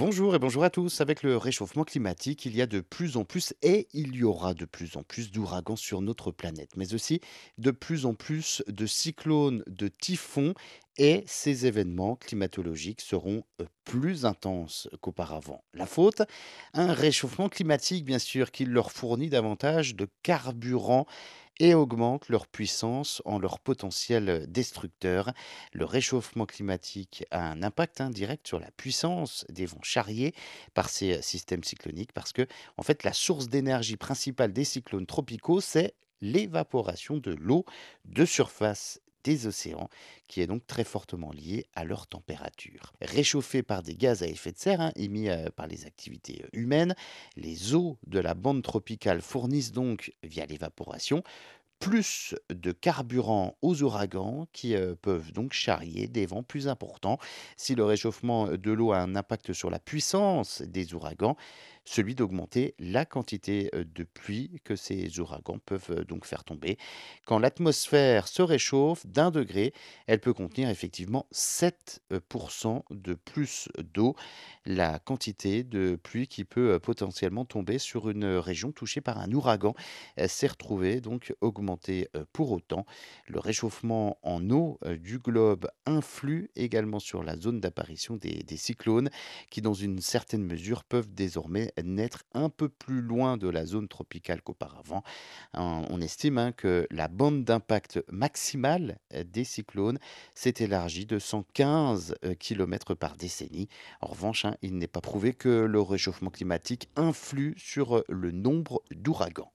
Bonjour et bonjour à tous. Avec le réchauffement climatique, il y a de plus en plus et il y aura de plus en plus d'ouragans sur notre planète, mais aussi de plus en plus de cyclones, de typhons et ces événements climatologiques seront euh, plus intenses qu'auparavant. La faute? Un réchauffement climatique, bien sûr, qui leur fournit davantage de carburant et augmente leur puissance en leur potentiel destructeur. Le réchauffement climatique a un impact indirect sur la puissance des vents charriés par ces systèmes cycloniques parce que, en fait, la source d'énergie principale des cyclones tropicaux, c'est l'évaporation de l'eau de surface des océans, qui est donc très fortement liée à leur température. Réchauffés par des gaz à effet de serre hein, émis euh, par les activités euh, humaines, les eaux de la bande tropicale fournissent donc, via l'évaporation, plus de carburant aux ouragans qui euh, peuvent donc charrier des vents plus importants. Si le réchauffement de l'eau a un impact sur la puissance des ouragans, celui d'augmenter la quantité de pluie que ces ouragans peuvent donc faire tomber. Quand l'atmosphère se réchauffe d'un degré, elle peut contenir effectivement 7% de plus d'eau, la quantité de pluie qui peut potentiellement tomber sur une région touchée par un ouragan s'est retrouvée donc augmentée pour autant. Le réchauffement en eau du globe influe également sur la zone d'apparition des, des cyclones qui, dans une certaine mesure, peuvent désormais naître un peu plus loin de la zone tropicale qu'auparavant. Hein, on estime hein, que la bande d'impact maximale des cyclones s'est élargie de 115 km par décennie. En revanche, hein, il n'est pas prouvé que le réchauffement climatique influe sur le nombre d'ouragans.